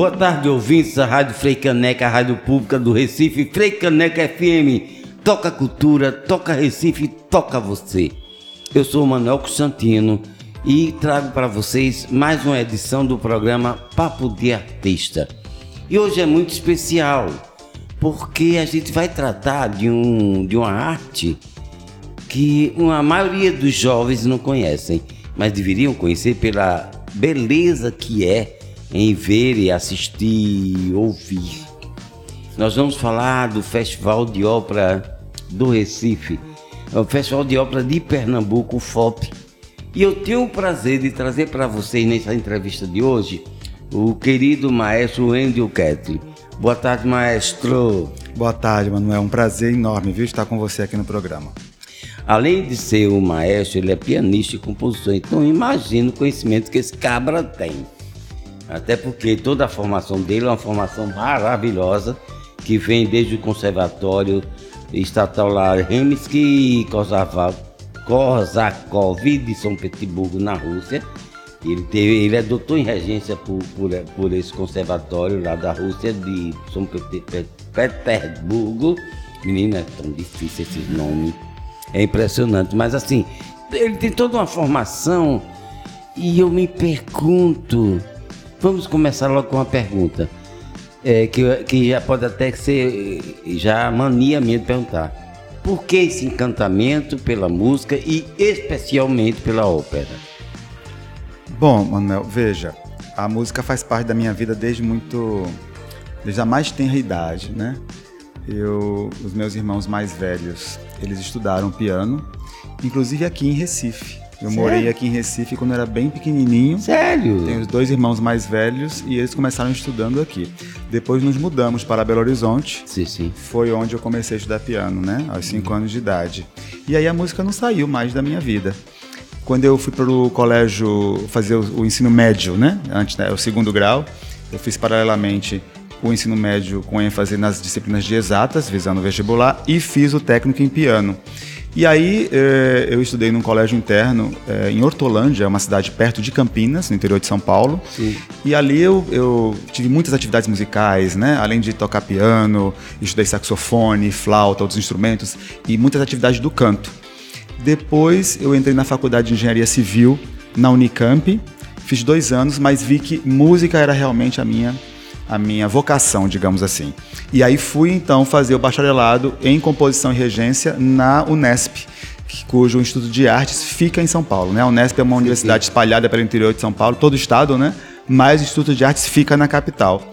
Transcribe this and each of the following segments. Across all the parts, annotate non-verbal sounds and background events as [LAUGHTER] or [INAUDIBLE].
Boa tarde, ouvintes da Rádio Freicaneca, a rádio pública do Recife, Freicaneca FM. Toca cultura, toca Recife, toca você. Eu sou o Manuel Constantino e trago para vocês mais uma edição do programa Papo de Artista. E hoje é muito especial, porque a gente vai tratar de, um, de uma arte que a maioria dos jovens não conhecem, mas deveriam conhecer pela beleza que é em ver e assistir, ouvir. Nós vamos falar do Festival de Ópera do Recife, o Festival de Ópera de Pernambuco, o FOP. E eu tenho o prazer de trazer para vocês nessa entrevista de hoje o querido maestro Wendel Ketley. Boa tarde, maestro. Boa tarde, Manuel. É um prazer enorme, viu, estar com você aqui no programa. Além de ser um maestro, ele é pianista e compositor. Então, imagina o conhecimento que esse cabra tem. Até porque toda a formação dele é uma formação maravilhosa, que vem desde o Conservatório Estatal lá Rimsky e Korzakov de São Petersburgo, na Rússia. Ele, teve, ele é doutor em regência por, por, por esse conservatório lá da Rússia, de São Petersburgo. Menina, é tão difícil esses nomes. É impressionante. Mas assim, ele tem toda uma formação e eu me pergunto Vamos começar logo com uma pergunta. É, que, que já pode até ser já mania minha de perguntar. Por que esse encantamento pela música e especialmente pela ópera? Bom, Manuel, veja, a música faz parte da minha vida desde muito, desde a mais tenra idade, né? Eu, os meus irmãos mais velhos, eles estudaram piano, inclusive aqui em Recife. Eu Sério? morei aqui em Recife quando era bem pequenininho. Sério? Tenho os dois irmãos mais velhos e eles começaram estudando aqui. Depois nos mudamos para Belo Horizonte. Sim, sim. Foi onde eu comecei a estudar piano, né? Aos cinco uhum. anos de idade. E aí a música não saiu mais da minha vida. Quando eu fui para o colégio fazer o, o, ensino médio, né? Antes, né? o segundo grau, eu fiz paralelamente o ensino médio com ênfase nas disciplinas de exatas, visando o vestibular, e fiz o técnico em piano. E aí eh, eu estudei num colégio interno eh, em Hortolândia, uma cidade perto de Campinas, no interior de São Paulo. Sim. E ali eu, eu, tive muitas atividades musicais, né? Além de tocar piano, estudei saxofone, flauta, outros instrumentos e muitas atividades do canto. Depois eu entrei na faculdade de engenharia civil na Unicamp, fiz dois anos, mas vi que música era realmente a minha a minha vocação, digamos assim. E aí fui então fazer o bacharelado em composição e regência na Unesp, cujo Instituto de Artes fica em São Paulo. Né? A Unesp é uma universidade espalhada pelo interior de São Paulo, todo o estado, né? mas o Instituto de Artes fica na capital.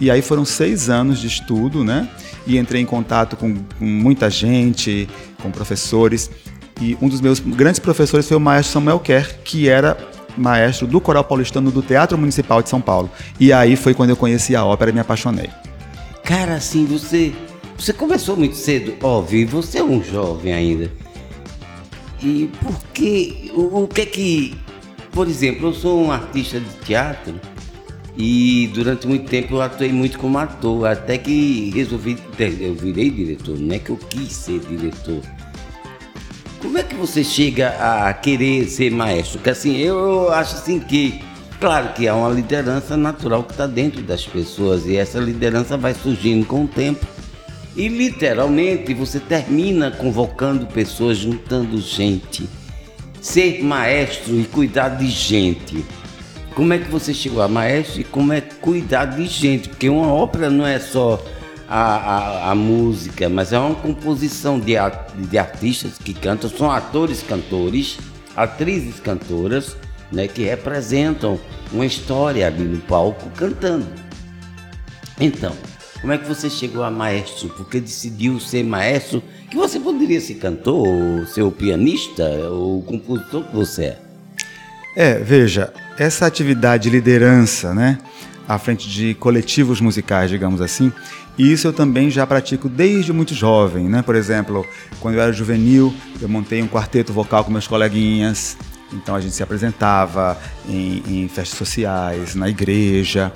E aí foram seis anos de estudo, né? E entrei em contato com, com muita gente, com professores. E um dos meus grandes professores foi o maestro Samuel Kerr, que era maestro do Coral Paulistano do Teatro Municipal de São Paulo. E aí foi quando eu conheci a ópera e me apaixonei. Cara, assim, você você começou muito cedo, óbvio, e você é um jovem ainda. E por que o, o que é que, por exemplo, eu sou um artista de teatro e durante muito tempo eu atuei muito como ator, até que resolvi, eu virei diretor, não é que eu quis ser diretor como é que você chega a querer ser maestro? Porque assim, eu acho assim que, claro que há uma liderança natural que está dentro das pessoas e essa liderança vai surgindo com o tempo. E literalmente você termina convocando pessoas, juntando gente. Ser maestro e cuidar de gente. Como é que você chegou a maestro e como é cuidar de gente? Porque uma ópera não é só a, a, a, música, mas é uma composição de, de artistas que cantam, são atores cantores, atrizes cantoras, né, que representam uma história ali no palco cantando. Então, como é que você chegou a maestro? Porque decidiu ser maestro? Que você poderia ser cantor, ou ser o pianista, ou o compositor que você é? É, veja, essa atividade de liderança, né, à frente de coletivos musicais, digamos assim, e isso eu também já pratico desde muito jovem, né? Por exemplo, quando eu era juvenil, eu montei um quarteto vocal com meus coleguinhas. Então a gente se apresentava em, em festas sociais, na igreja.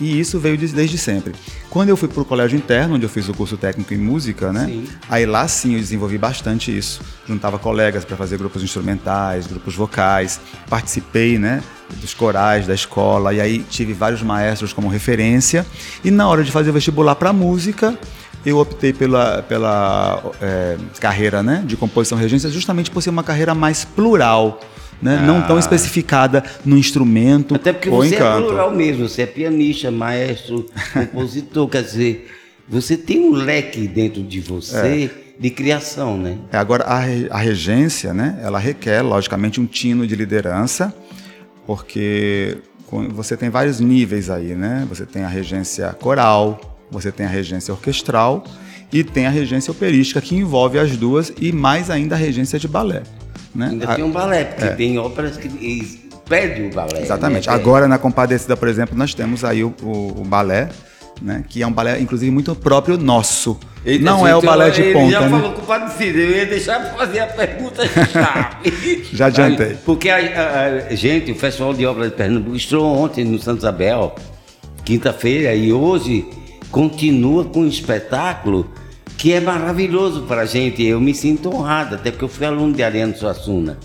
E isso veio desde sempre. Quando eu fui para o colégio interno, onde eu fiz o curso técnico em música, né? Sim. Aí lá sim eu desenvolvi bastante isso. Juntava colegas para fazer grupos instrumentais, grupos vocais, participei, né? Dos corais da escola, e aí tive vários maestros como referência. E na hora de fazer o vestibular para música, eu optei pela, pela é, carreira né, de composição regência justamente por ser uma carreira mais plural. Né? Ah. Não tão especificada no instrumento Até porque você é é plural mesmo, você é pianista, maestro, [LAUGHS] compositor, quer dizer, você tem um leque dentro de você é. de criação, né? É, agora, a, a regência, né, ela requer, logicamente, um tino de liderança, porque você tem vários níveis aí, né? Você tem a regência coral, você tem a regência orquestral e tem a regência operística, que envolve as duas, e mais ainda a regência de balé. Né? Ainda a, tem um balé, porque é. tem óperas que pedem o balé. Exatamente. Né? Agora, na Compadecida, por exemplo, nós temos aí o, o, o balé, né? que é um balé, inclusive, muito próprio nosso. Não é o balé de ponta. Ele já né? falou com o Padre Cida, eu ia deixar para fazer a pergunta [LAUGHS] chave. já adiantei. Porque, a, a, a, gente, o Festival de Obras de Pernambuco estreou ontem no Santo Isabel, quinta-feira, e hoje continua com um espetáculo que é maravilhoso para a gente. Eu me sinto honrado, até porque eu fui aluno de Ariano Suassuna.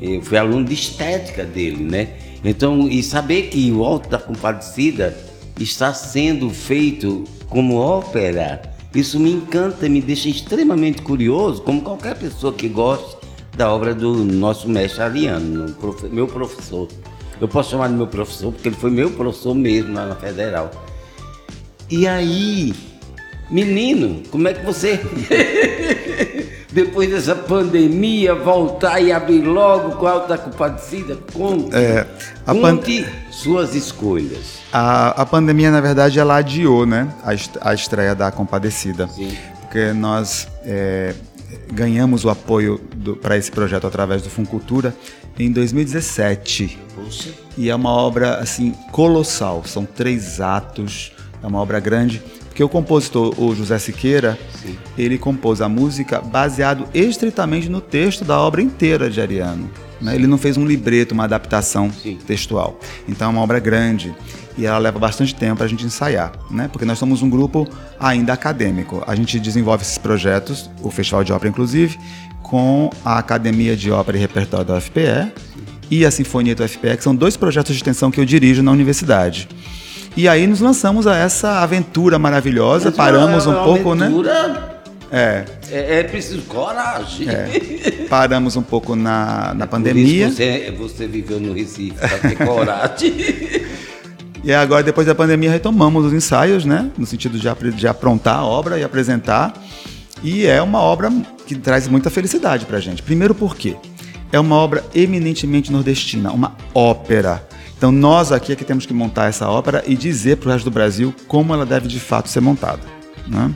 Eu fui aluno de estética dele, né? Então, e saber que o Alto da Compadecida está sendo feito como ópera, isso me encanta, me deixa extremamente curioso, como qualquer pessoa que goste da obra do nosso mestre Ariano, meu professor. Eu posso chamar de meu professor, porque ele foi meu professor mesmo lá na Federal. E aí, menino, como é que você, [LAUGHS] depois dessa pandemia, voltar e abrir logo com a Alta Compadecida? Conte, é, a conte suas escolhas. A, a pandemia, na verdade, ela adiou né, a, a estreia da Compadecida. Sim. Porque nós é, ganhamos o apoio para esse projeto através do Funcultura em 2017. Poxa. E é uma obra assim colossal. São três atos é uma obra grande, porque o compositor, o José Siqueira, Sim. ele compôs a música baseado estritamente no texto da obra inteira de Ariano. Né? Ele não fez um libreto, uma adaptação Sim. textual. Então é uma obra grande e ela leva bastante tempo para a gente ensaiar, né? Porque nós somos um grupo ainda acadêmico. A gente desenvolve esses projetos, o Festival de Ópera inclusive, com a Academia de Ópera e Repertório da UFPE e a Sinfonia do UFPE, que são dois projetos de extensão que eu dirijo na universidade. E aí nos lançamos a essa aventura maravilhosa, Mas paramos um pouco, né? aventura... né? É. é. É, preciso coragem. É. Paramos um pouco na, na pandemia. Você, você viveu no Recife para ter coragem. [LAUGHS] e agora, depois da pandemia, retomamos os ensaios, né? No sentido de, de aprontar a obra e apresentar. E é uma obra que traz muita felicidade pra gente. Primeiro porque é uma obra eminentemente nordestina, uma ópera. Então nós aqui é que temos que montar essa ópera e dizer para o resto do Brasil como ela deve de fato ser montada. Né?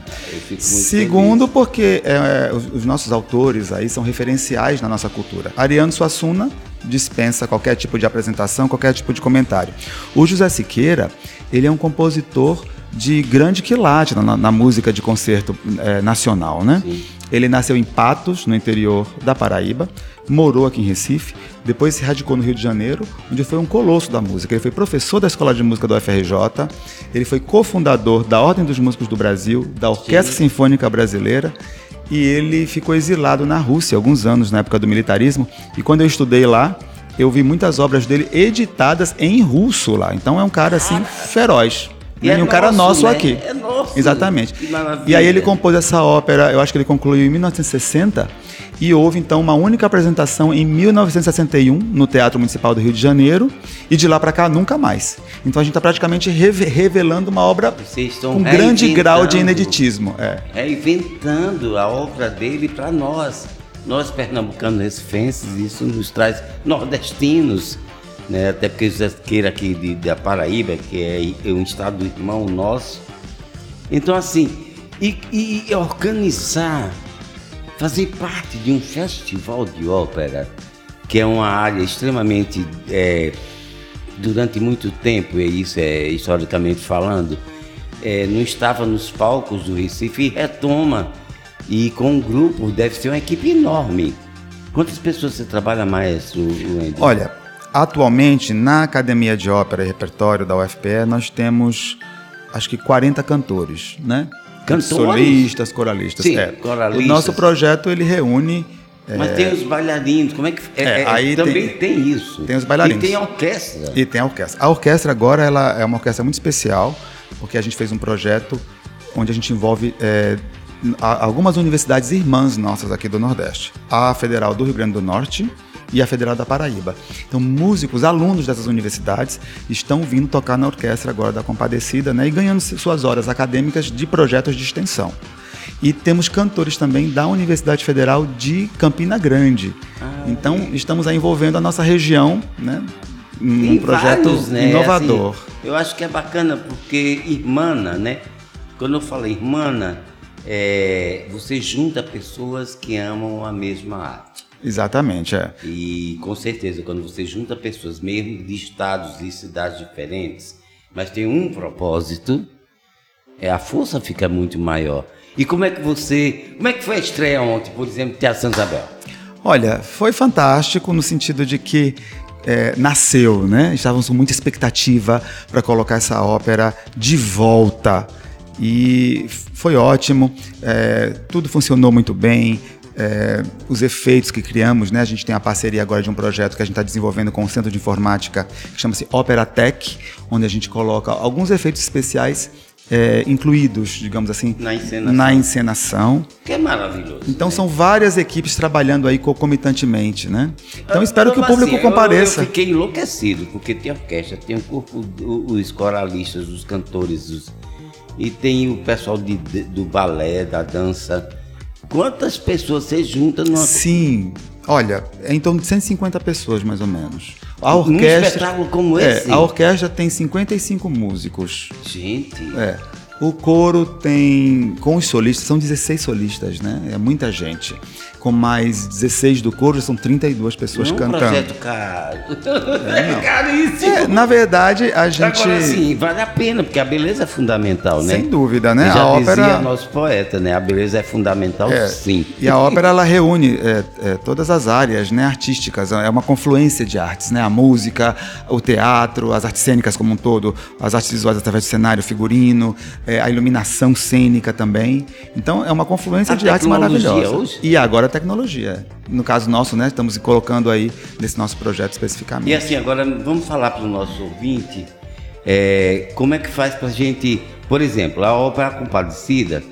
Segundo, feliz. porque é, os, os, nossos autores aí são referenciais na nossa cultura. Ariano Suassuna dispensa qualquer tipo de apresentação, qualquer tipo de comentário. O José Siqueira, ele é um compositor de grande quilate na, na música de concerto é, nacional, né? Sim. Ele nasceu em Patos, no interior da Paraíba, morou aqui em Recife, depois se radicou no Rio de Janeiro, onde foi um colosso da música. Ele foi professor da Escola de Música do UFRJ, ele foi cofundador da Ordem dos Músicos do Brasil, da Orquestra Sim. Sinfônica Brasileira, e ele ficou exilado na Rússia alguns anos, na época do militarismo. E quando eu estudei lá, eu vi muitas obras dele editadas em russo lá. Então é um cara assim feroz. E, é um cara nosso né? aqui. É nosso. Exatamente. E aí ele compôs essa ópera, eu acho que ele concluiu em 1960, e houve então uma única apresentação em 1961 no Teatro Municipal do Rio de Janeiro, e de lá para cá nunca mais. Então a gente está praticamente revelando uma obra com grande grau de ineditismo. É. Reinventando a obra dele para nós. Nós pernambucanos recifenses, isso nos traz nordestinos né? até porque José Queira aqui de, da Paraíba, que é, é um estado irmão nosso. Então, assim, e, e organizar, fazer parte de um festival de ópera, que é uma área extremamente, é, durante muito tempo, e isso é historicamente falando, é, não estava nos palcos do Recife e retoma. E com um grupo, deve ser uma equipe enorme. Quantas pessoas você trabalha mais, Olha, atualmente, na Academia de Ópera e Repertório da UFPE, nós temos acho que 40 cantores, né? Cantores? Solistas, coralistas. Sim, é. coralistas. O nosso projeto, ele reúne... Mas tem os bailarinos, como é que. É, É, é, aí também tem- tem, isso. tem os bailarinos. E tem a orquestra. E tem a orquestra. A orquestra agora ela é uma orquestra muito especial, porque a gente fez um projeto onde a gente envolve é, algumas universidades irmãs nossas aqui do Nordeste. A Federal do Rio Grande do Norte e a Federal da Paraíba. Então, músicos, alunos dessas universidades estão vindo tocar na orquestra agora da Compadecida né, e ganhando suas horas acadêmicas de projetos de extensão. E temos cantores também da Universidade Federal de Campina Grande. então, estamos aí envolvendo a nossa região, né? Num Tem projeto vários, né? inovador. Assim, eu acho que é bacana porque irmana, né? Quando eu falo irmana, é, você junta pessoas que amam a mesma arte. Exatamente, é. E com certeza, quando você junta pessoas mesmo de estados e cidades diferentes, mas tem um propósito, é, a força fica muito maior. E como é que você. Como é que foi a estreia ontem, por exemplo, Teatro Santa Isabel? Olha, foi fantástico no sentido de que é, nasceu, né? Estávamos com muita expectativa para colocar essa ópera de volta. E foi ótimo, é, tudo funcionou muito bem. É, os efeitos que criamos, né? A gente tem a parceria agora de um projeto que a gente está desenvolvendo com o Centro de Informática, que chama-se Opera Tech, onde a gente coloca alguns efeitos especiais é, incluídos, digamos assim, Na encenação. na encenação. Que é maravilhoso. Então né? são várias equipes trabalhando aí concomitantemente, né? Então espero que o público assim, eu- compareça. Eu, fiquei enlouquecido, porque tem orquestra, tem o corpo, os coralistas, os cantores, os- e tem o pessoal de- de- do balé, da dança. Quantas pessoas você junta numa. Sim. Olha, é em torno de 150 pessoas mais ou menos. A orquestra espetáculo como É, esse? a orquestra tem 55 músicos. Gente, É. O coro tem, com os solistas, são 16 solistas, né? É muita gente. Com mais 16 do coro, são 32 pessoas não é um cantando. projeto caro. É, caríssimo. É, na verdade, a gente. Agora sim, vale a pena, porque a beleza é fundamental, né? Sem dúvida, né? Já A ópera- dizia nosso poeta, né? A beleza é fundamental, É, sim. E a ópera ela reúne é, é, todas as áreas né, artísticas, é uma confluência de artes, né? A música, o teatro, as artes cênicas como um todo, as artes visuais através do cenário, figurino, é, a iluminação cênica também. Então é uma confluência A de artes maravilhosa. hoje? E agora tecnologia. No caso nosso, né? Estamos colocando aí nesse nosso projeto especificamente. E assim, agora vamos falar para o nosso ouvinte é, como é que faz para a gente. Por exemplo, a Ópera Compadecida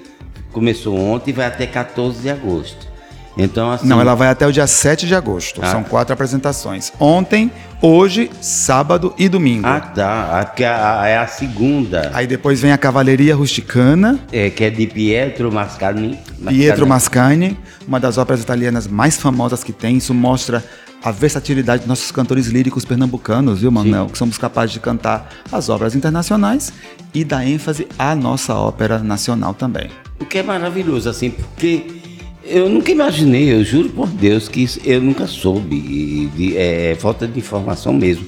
começou ontem e vai até 14 de agosto. Então, assim. Não, ela vai até o dia 7 de agosto. Ah. São quatro apresentações. Ontem, hoje, sábado e domingo. Ah, tá. A, que a- é a segunda, Aí depois vem a Cavalaria Rusticana, é, que é de Pietro Mascagni. Pietro Mascagni, uma das óperas italianas mais famosas que tem. Isso mostra a versatilidade dos nossos cantores líricos pernambucanos, viu, Manuel? Que somos capazes de cantar as obras internacionais e dar ênfase à nossa ópera nacional também. O que é maravilhoso, assim, porque eu nunca imaginei, eu juro por Deus, que isso- eu nunca soube, de- é falta de informação mesmo,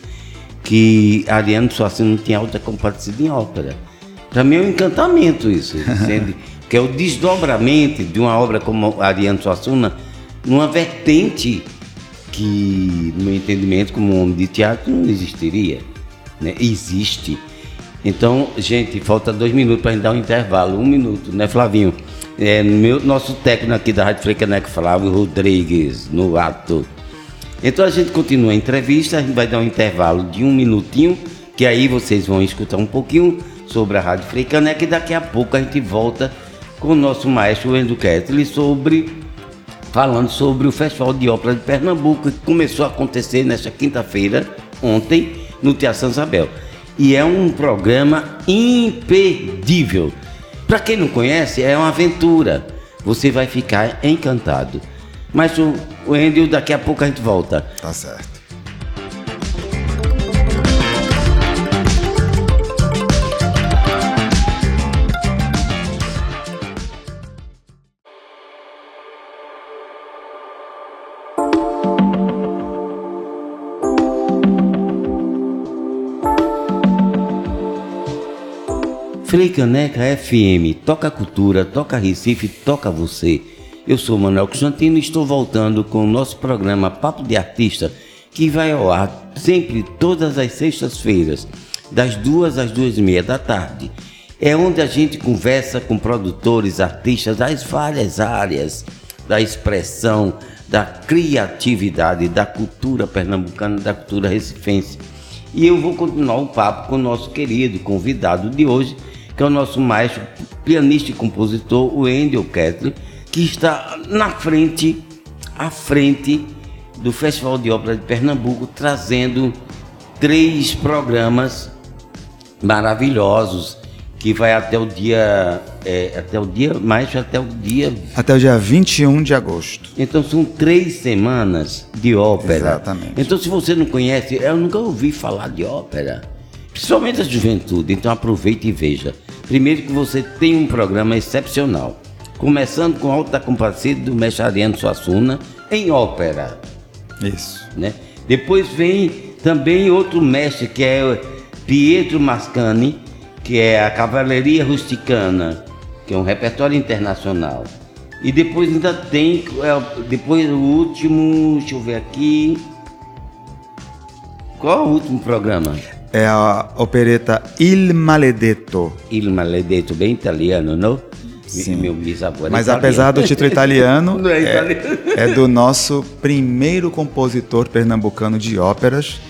que Ariano Suassuna não tinha alta compadecida em ópera. Para mim é um encantamento isso, [LAUGHS] entende? que é o desdobramento de uma obra como Ariano Suassuna numa vertente que, no meu entendimento, como um homem de teatro, não existiria. Né? Existe. Então, gente, falta dois minutos para a gente dar um intervalo. Um minuto, né, Flavinho? É, meu, nosso técnico aqui da Rádio Frecaneca, Flávio Rodrigues, no ato. Então a gente continua a entrevista, a gente vai dar um intervalo de um minutinho, que aí vocês vão escutar um pouquinho sobre a Rádio Freicaneca e daqui a pouco a gente volta com o nosso maestro Wendel Ketley sobre falando sobre o Festival de Ópera de Pernambuco, que começou a acontecer nesta quinta-feira, ontem, no Teatro São Isabel. E é um programa imperdível. Para quem não conhece, é uma aventura. Você vai ficar encantado. Mas o Wendel, daqui a pouco a gente volta. Tá certo. Frei Caneca FM, toca cultura, toca Recife, toca você. Eu sou Manuel Constantino e estou voltando com o nosso programa Papo de Artista, que vai ao ar sempre todas as sextas-feiras, das duas às duas e meia da tarde. É onde a gente conversa com produtores, artistas das várias áreas da expressão, da criatividade, da cultura pernambucana, da cultura recifense. E eu vou continuar o papo com o nosso querido convidado de hoje, que é o nosso maestro, pianista e compositor, o Wendel Ketley, que está na frente, à frente do Festival de Ópera de Pernambuco, trazendo três programas maravilhosos que vai até o dia é, até o dia mais até o dia até o dia 21 de agosto. Então são três semanas de ópera. Exatamente. Então se você não conhece, eu nunca ouvi falar de ópera, principalmente a juventude. Então aproveite e veja. Primeiro que você tem um programa excepcional, começando com Alta Compadecida do mestre Ariano Suassuna em ópera. Isso. Né? Depois vem também outro mestre que é Pietro Mascani, que é a Cavalaria Rusticana, que é um repertório internacional. E depois ainda tem, é, depois o último, deixa eu ver aqui. Qual é o último programa? É a opereta Il Maledetto. Il Maledetto, bem italiano, não? Sim. Meu bisavô era Mas italiano. apesar do título italiano, [LAUGHS] Não é é, italiano. é do nosso primeiro compositor pernambucano de óperas,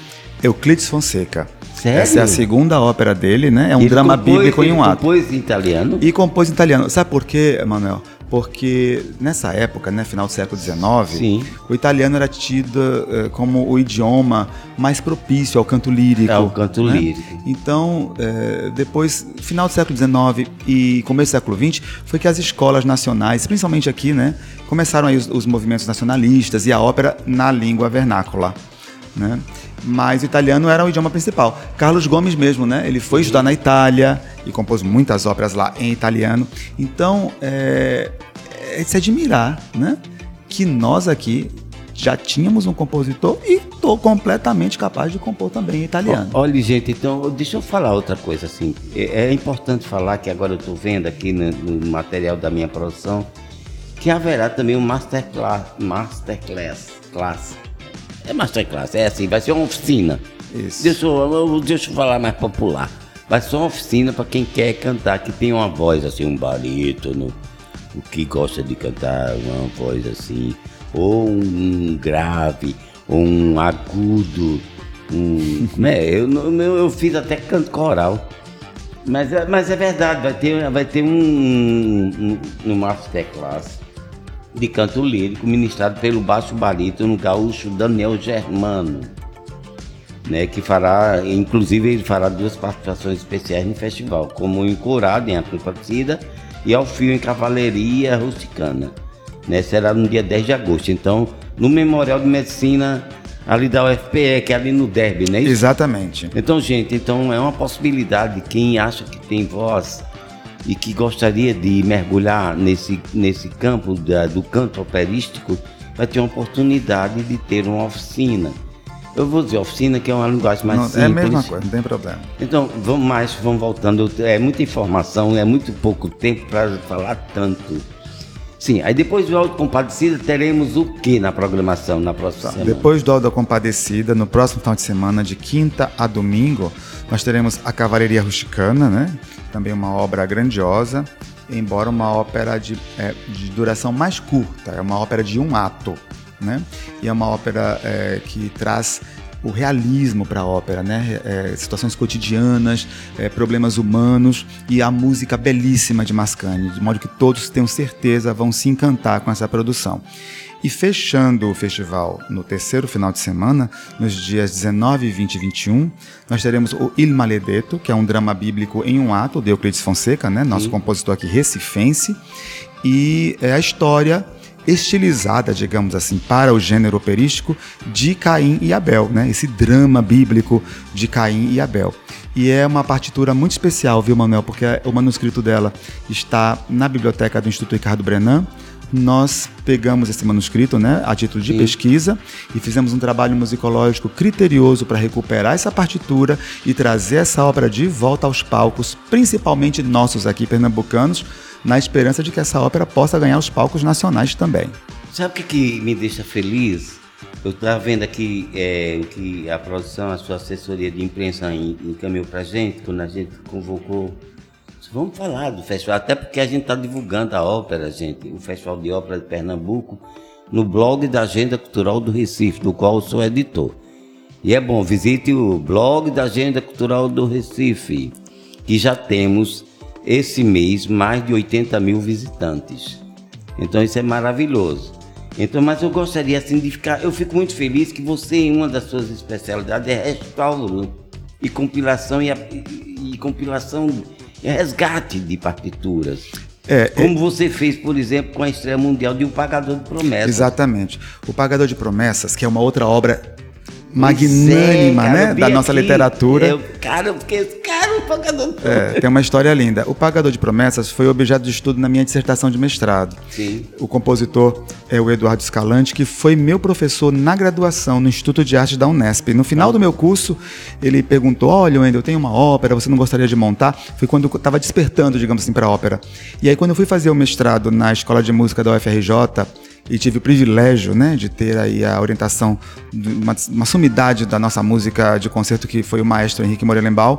Euclides Fonseca. Sério? Essa é a segunda ópera dele, né? É um Ele drama compôs- bíblico em um ato. compôs em italiano? E compôs em italiano. Sabe por quê, Manuel? Porque nessa época, né, final do século XIX, Sim. o italiano era tido eh, como o idioma mais propício ao canto lírico. Ao canto né? lírico. Então, eh, depois, final do século XIX e começo do século XX, foi que as escolas nacionais, principalmente aqui, né, começaram aí os, os movimentos nacionalistas e a ópera na língua vernácula. Né? Mas o italiano era o idioma principal. Carlos Gomes mesmo, né? Ele foi estudar na Itália e compôs muitas óperas lá em italiano. Então, é, é de se admirar, né? Que nós aqui já tínhamos um compositor e estou completamente capaz de compor também em italiano. Olha, gente, então, deixa eu falar outra coisa assim. É, é importante falar que agora eu estou vendo aqui no, no material da minha produção que haverá também um masterclass. Masterclass. Class. É masterclass, é assim, vai ser uma oficina. Isso. Deixa eu, deixa eu falar mais popular. Vai ser uma oficina para quem quer cantar, que tem uma voz assim, um barítono, o que gosta de cantar uma voz assim, ou um grave, ou um agudo, um. Como é? Eu, eu, eu fiz até canto coral. Mas, é- mas é verdade, vai ter, vai ter um, um, um masterclass de canto lírico ministrado pelo baixo barítono gaúcho Daniel Germano né, que fará, inclusive ele fará duas participações especiais no festival, como em Corado, em Aparecida, e ao fio em Cavalaria Rusticana. Né, será no dia 10 de agosto. Então, no Memorial de Medicina, ali da UFPE, que é ali no Derby, é isso? Exatamente. Então, gente, então é uma possibilidade. Quem acha que tem voz e que gostaria de mergulhar nesse, nesse campo da- do canto operístico, vai ter uma oportunidade de ter uma oficina. Eu vou dizer oficina, que é uma linguagem mais Não, simples. é a mesma coisa, não tem problema. Então, vamos mais, vamos voltando. É muita informação, é muito pouco tempo para falar tanto. Sim, aí depois do Alto Compadecida teremos o que na programação na próxima semana? Depois do Alda Compadecida, no próximo final de semana, de quinta a domingo, nós teremos a Cavalaria Rusticana, né? Também uma obra grandiosa, embora uma ópera de, é, de duração mais curta, é uma ópera de um ato, né? E é uma ópera é, que traz o realismo para a ópera, né? É, situações cotidianas, é, problemas humanos e a música belíssima de Mascagni, de modo que todos tenham certeza vão se encantar com essa produção. E fechando o festival no terceiro final de semana, nos dias 19, 20 e 21, nós teremos o Il Maledetto, que é um drama bíblico em um ato, de Euclides Fonseca, né? nosso compositor aqui recifense, e é a história estilizada, digamos assim, para o gênero operístico de Caim e Abel, né? Esse drama bíblico de Caim e Abel. E é uma partitura muito especial, viu, Manuel? Porque o manuscrito dela está na biblioteca do Instituto Ricardo Brenan. Nós pegamos esse manuscrito, né, a título de pesquisa, e fizemos um trabalho musicológico criterioso para recuperar essa partitura e trazer essa obra de volta aos palcos, principalmente nossos aqui pernambucanos, na esperança de que essa ópera possa ganhar os palcos nacionais também. Sabe o que, que me deixa feliz? Eu estava vendo aqui é, que a produção, a sua assessoria de imprensa encaminhou para a gente, quando a gente convocou. Vamos falar do festival, até porque a gente está divulgando a ópera, gente, o Festival de Ópera de Pernambuco, no blog da Agenda Cultural do Recife, do qual eu sou editor. E é bom, visite o blog da Agenda Cultural do Recife, que já temos esse mês mais de 80 mil visitantes. Então isso é maravilhoso. Então, mas eu gostaria assim de ficar. Eu fico muito feliz que você, uma das suas especialidades é restauro e compilação e, e, e compilação e resgate de partituras. É, é, Como é... você fez, por exemplo, com a estreia mundial de O Pagador de Promessas. Exatamente. O Pagador de Promessas, que é uma outra obra magnânima, é, né, da nossa aqui, literatura. Eu, cara, porque cara, o pagador. É, tem uma história linda. O pagador de promessas foi objeto de estudo na minha dissertação de mestrado. Sim. O compositor é o Eduardo Escalante, que foi meu professor na graduação no Instituto de Arte da Unesp. No final do meu curso, ele perguntou: "Olha, Wendel, eu tenho uma ópera, você não gostaria de montar?" Foi quando eu estava despertando, digamos assim, para a ópera. E aí quando eu fui fazer o mestrado na Escola de Música da UFRJ, e tive o privilégio né, de ter aí a orientação de uma, uma sumidade da nossa música de concerto que foi o maestro Henrique Morelenbaum.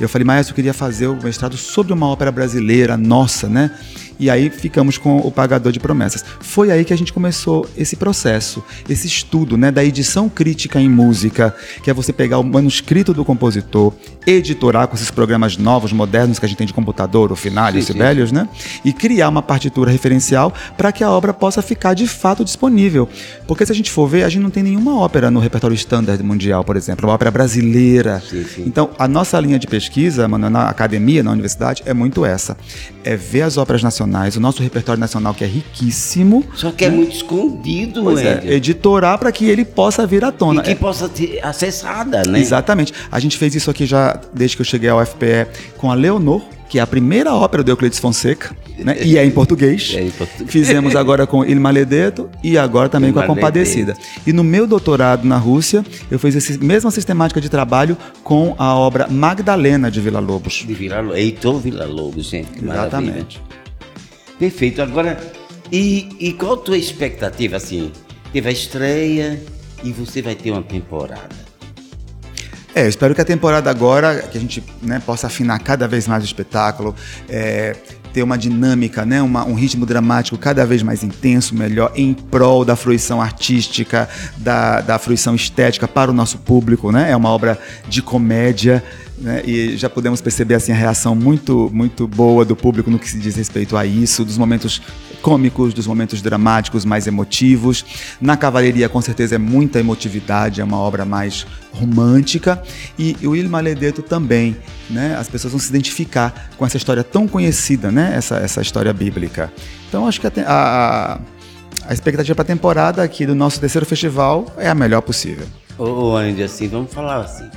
Eu falei, maestro, eu queria fazer o mestrado sobre uma ópera brasileira nossa, né? E aí ficamos com o Pagador de Promessas. Foi aí que a gente começou esse processo, esse estudo né, da edição crítica em música, que é você pegar o manuscrito do compositor, editorar com esses programas novos, modernos que a gente tem de computador, o Finale, o Sibelius, né? E criar uma partitura referencial para que a obra possa ficar de fato disponível. Porque se a gente for ver, a gente não tem nenhuma ópera no repertório standard mundial, por exemplo, uma ópera brasileira. Sim, sim. Então, a nossa linha de pesquisa, mano, na academia, na universidade, é muito essa. É ver as óperas nacionais nacionais, o nosso repertório nacional que é riquíssimo. Só que é né? é muito escondido, pois é, editorar para que ele possa vir à tona. E que é. possa ser acessada, né? Exatamente. A gente fez isso aqui já desde que eu cheguei ao FPE com a Leonor, que é a primeira ópera do Euclides Fonseca, né? e é em português. É em português. Fizemos agora com Il Maledeto e agora também Il com a Compadecida. E no meu doutorado na Rússia, eu fiz essa mesma sistemática de trabalho com a obra Magdalena de Vila Lobos. De Vila Lobos, Heitor Vila Lobos, gente. Exatamente. Maravilha. Perfeito. Agora, e, e qual a tua expectativa? Assim, teve a estreia e você vai ter uma temporada. É, eu espero que a temporada agora, que a gente né, possa afinar cada vez mais o espetáculo, é, ter uma dinâmica, né, uma, um ritmo dramático cada vez mais intenso, melhor, em prol da fruição artística, da, da fruição estética para o nosso público. Né? É uma obra de comédia, né? E já podemos perceber assim a reação muito muito boa do público no que se diz respeito a isso, dos momentos cômicos, dos momentos dramáticos mais emotivos. Na Cavalaria com certeza é muita emotividade, é uma obra mais romântica e o Il Maledeto também, né? As pessoas vão se identificar com essa história tão conhecida, né? Essa essa história bíblica. Então acho que a, a, a expectativa para a temporada aqui do nosso terceiro festival é a melhor possível. Ô, Andy, assim, vamos falar assim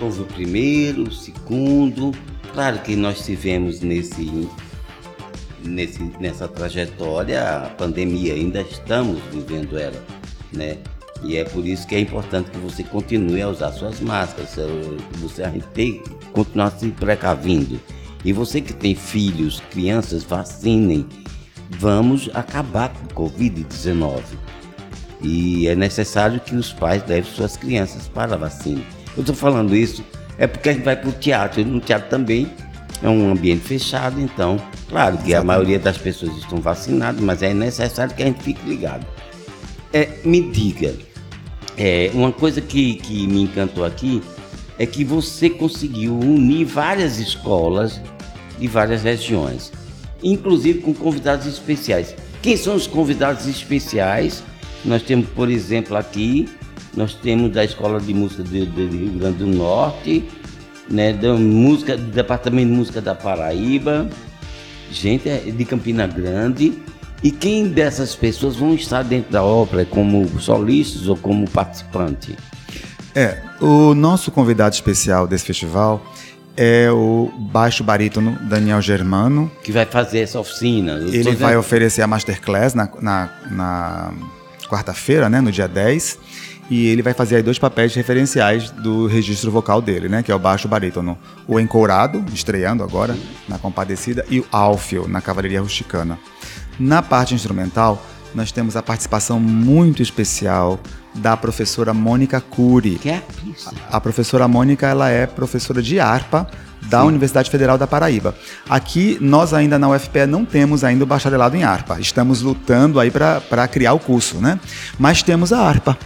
Houve o primeiro, o segundo. Claro que nós tivemos nesse, nesse, nessa trajetória a pandemia, ainda estamos vivendo ela, né? E é por isso que é importante que você continue a usar suas máscaras, você tem que continuar se precavindo. E você que tem filhos, crianças, vacinem. Vamos acabar com o Covid-19. E é necessário que os pais levem suas crianças para a vacina. Eu estou falando isso é porque a gente vai para o teatro. E no teatro também é um ambiente fechado, então, claro que a maioria das pessoas estão vacinadas, mas é necessário que a gente fique ligado. É, me diga, é, uma coisa que, que me encantou aqui é que você conseguiu unir várias escolas de várias regiões, inclusive com convidados especiais. Quem são os convidados especiais? Nós temos, por exemplo, aqui nós temos da Escola de Música do, do Rio Grande do Norte, né, da música, do Departamento de Música da Paraíba, gente é de Campina Grande. E quem dessas pessoas vão estar dentro da ópera como solistas ou como participante? É, o nosso convidado especial desse festival é o baixo barítono Daniel Germano. Que vai fazer essa oficina. Ele vai oferecer a masterclass na, na, na quarta-feira, né, no dia 10 e ele vai fazer aí dois papéis referenciais do registro vocal dele, né? Que é o baixo barítono. O encourado, estreando agora na Compadecida, e o álfio, na Cavalaria Rusticana. Na parte instrumental, nós temos a participação muito especial da professora Mônica Cury. Que é. A professora Mônica, ela é professora de harpa da Sim. Universidade Federal da Paraíba. Aqui, nós ainda na UFPE não temos ainda o bacharelado em harpa. Estamos lutando aí para criar o curso, né? Mas temos a harpa.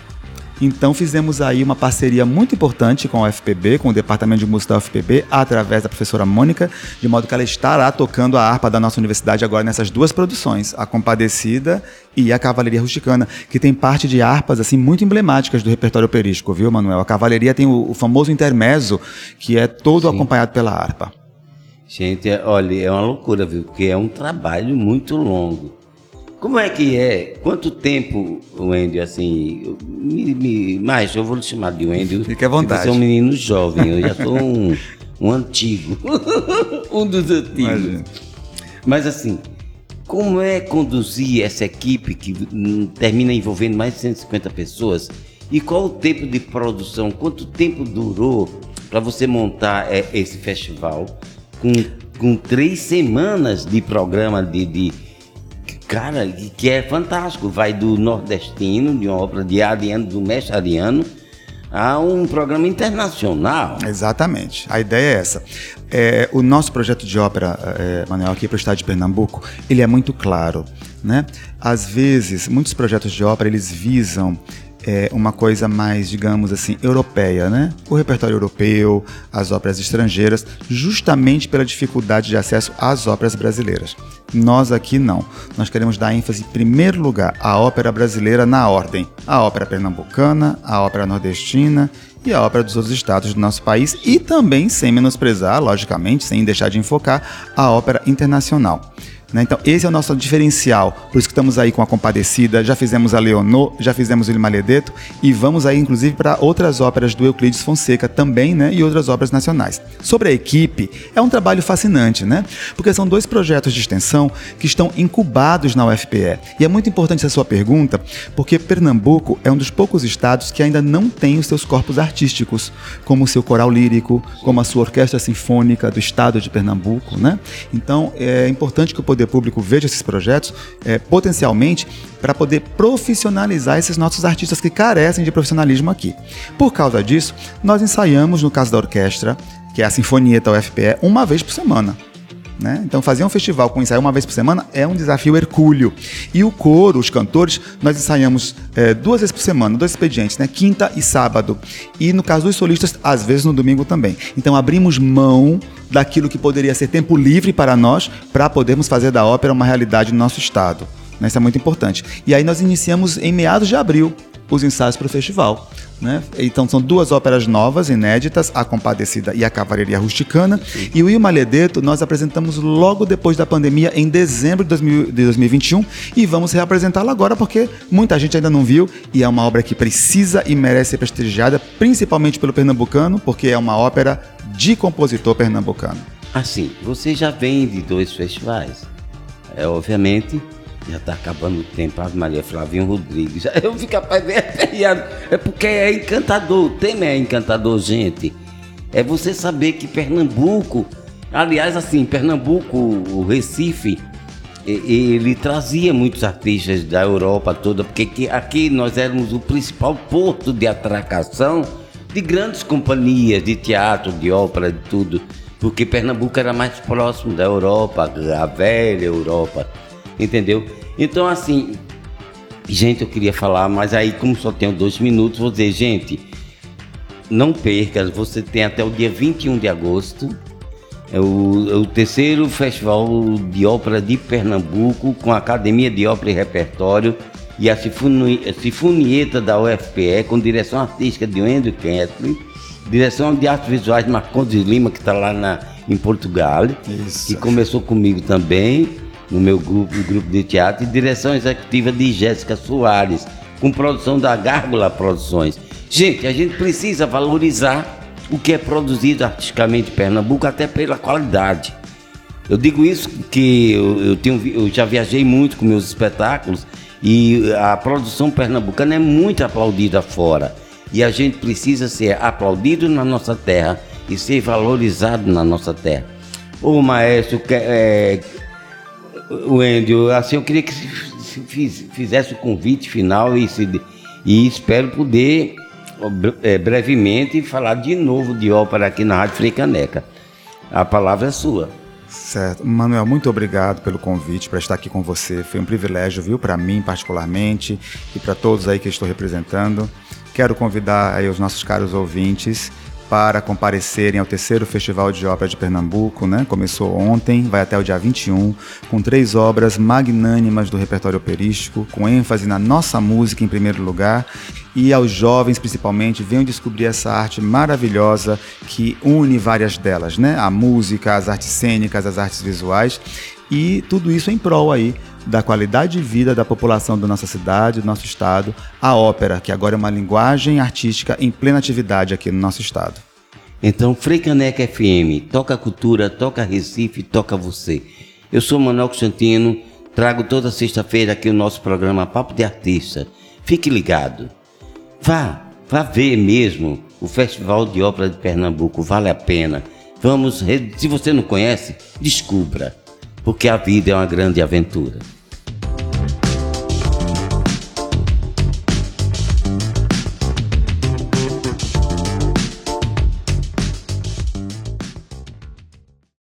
Então fizemos aí uma parceria muito importante com a UFPB, com o Departamento de Música da UFPB, através da professora Mônica, de modo que ela estará tocando a harpa da nossa universidade agora nessas duas produções, a Compadecida e a Cavalaria Rusticana, que tem parte de harpas assim muito emblemáticas do repertório operístico, viu, Manuel? A Cavalaria tem o, o famoso intermezzo, que é todo Sim. acompanhado pela harpa. Gente, olha, é uma loucura, viu? Porque é um trabalho muito longo. Como é que é? Quanto tempo, Wendy, assim, me, me, mais, eu vou lhe chamar de Wendy. Fique à vontade. Você é um menino jovem, eu já sou um, um antigo, [LAUGHS] um dos antigos. Imagina. Mas assim, como é conduzir essa equipe que termina envolvendo mais de 150 pessoas? E qual o tempo de produção? Quanto tempo durou para você montar é, esse festival com, com três semanas de programa de, de Cara, que é fantástico. Vai do nordestino, de uma obra de Ariano, do mestre Ariano, a um programa internacional. Exatamente. A ideia é essa. É, o nosso projeto de ópera, é, Manuel, aqui para o estado de Pernambuco, ele é muito claro. Né? Às vezes, muitos projetos de ópera, eles visam é, uma coisa mais, digamos assim, europeia, né? O repertório europeu, as óperas estrangeiras, justamente pela dificuldade de acesso às óperas brasileiras. Nós aqui não. Nós queremos dar ênfase, em primeiro lugar, à ópera brasileira na ordem: a ópera pernambucana, a ópera nordestina e a ópera dos outros estados do nosso país e também, sem menosprezar, logicamente, sem deixar de enfocar, a ópera internacional. Né? Então, esse é o nosso diferencial. Por isso que estamos aí com a Compadecida, já fizemos a Leonor, já fizemos o Il Maledeto e vamos aí, inclusive, para outras óperas do Euclides Fonseca também, né? E outras obras nacionais. Sobre a equipe, é um trabalho fascinante, né? Porque são dois projetos de extensão que estão incubados na UFPE. E é muito importante essa sua pergunta, porque Pernambuco é um dos poucos estados que ainda não tem os seus corpos artísticos, como o seu coral lírico, como a sua orquestra sinfônica do estado de Pernambuco, né? Então, é importante que o poder poder público veja esses projetos é, potencialmente para poder profissionalizar esses nossos artistas que carecem de profissionalismo aqui. Por causa disso, nós ensaiamos, no caso da orquestra, que é a Sinfonieta UFPE, uma vez por semana. Né? Então, fazer um festival com ensaio uma vez por semana é um desafio hercúleo. E o coro, os cantores, nós ensaiamos é, duas vezes por semana, dois expedientes, né? quinta e sábado. E no caso dos solistas, às vezes no domingo também. Então, abrimos mão daquilo que poderia ser tempo livre para nós, para podermos fazer da ópera uma realidade no nosso estado. Né? Isso é muito importante. E aí nós iniciamos em meados de abril os ensaios para o festival. Né? Então são duas óperas novas, inéditas, A Compadecida e A Cavalaria Rusticana. Sim. E o Il Maledeto nós apresentamos logo depois da pandemia, em dezembro de, 2021, e vamos reapresentá-la agora porque muita gente ainda não viu e é uma obra que precisa e merece ser prestigiada, principalmente pelo pernambucano, porque é uma ópera de compositor pernambucano. Assim, você já vem de dois festivais. É, obviamente, já está acabando o tempo, Ave Maria Flavinho Rodrigues. [LAUGHS] Eu fico de É porque é encantador, o tema é encantador, gente. É você saber que Pernambuco, aliás, assim, Pernambuco, o Recife, ele trazia muitos artistas da Europa toda, porque aqui nós éramos o principal porto de atracação de grandes companhias de teatro, de ópera, de tudo. Porque Pernambuco era mais próximo da Europa, a velha Europa entendeu? Então, assim, gente, eu queria falar, mas aí, como só tenho dois minutos, vou dizer, gente, não perca, você tem até o dia 21 de agosto, é o, é o terceiro Festival de Ópera de Pernambuco, com a Academia de Ópera e Repertório e a Sinfonieta da UFPE, com direção artística de Wendel Ketley, direção de artes visuais de Marcondes Lima, que está lá na, em Portugal, Isso. que começou comigo também no meu grupo, grupo de teatro, e direção executiva de Jéssica Soares, com produção da Gárgula Produções. Gente, a gente precisa valorizar o que é produzido artisticamente em Pernambuco, até pela qualidade. Eu digo isso porque eu, eu, tenho, eu já viajei muito com meus espetáculos e a produção pernambucana é muito aplaudida fora. E a gente precisa ser aplaudido na nossa terra e ser valorizado na nossa terra. Ô maestro, é, Wendel, assim, eu queria que fiz, fizesse o convite final e, se, e espero poder é, brevemente falar de novo de ópera aqui na Rádio Freicaneca. A palavra é sua. Certo. Manuel, muito obrigado pelo convite para estar aqui com você. Foi um privilégio, viu, para mim particularmente e para todos aí que estou representando. Quero convidar aí os nossos caros ouvintes para comparecerem ao terceiro Festival de Ópera de Pernambuco, né? Começou ontem, vai até o dia 21, com três obras magnânimas do repertório operístico, com ênfase na nossa música em primeiro lugar, e aos jovens principalmente, venham descobrir essa arte maravilhosa que une várias delas, né? A música, as artes cênicas, as artes visuais, e tudo isso em prol aí da qualidade de vida da população da nossa cidade, do nosso estado, a ópera, que agora é uma linguagem artística em plena atividade aqui no nosso estado. Então, Freicaneca FM, toca cultura, toca Recife, toca você. Eu sou Manuel Constantino, trago toda sexta-feira aqui o nosso programa Papo de Artista. Fique ligado. Vá, vá ver mesmo o Festival de Ópera de Pernambuco, vale a pena. Vamos, se você não conhece, descubra porque a vida é uma grande aventura.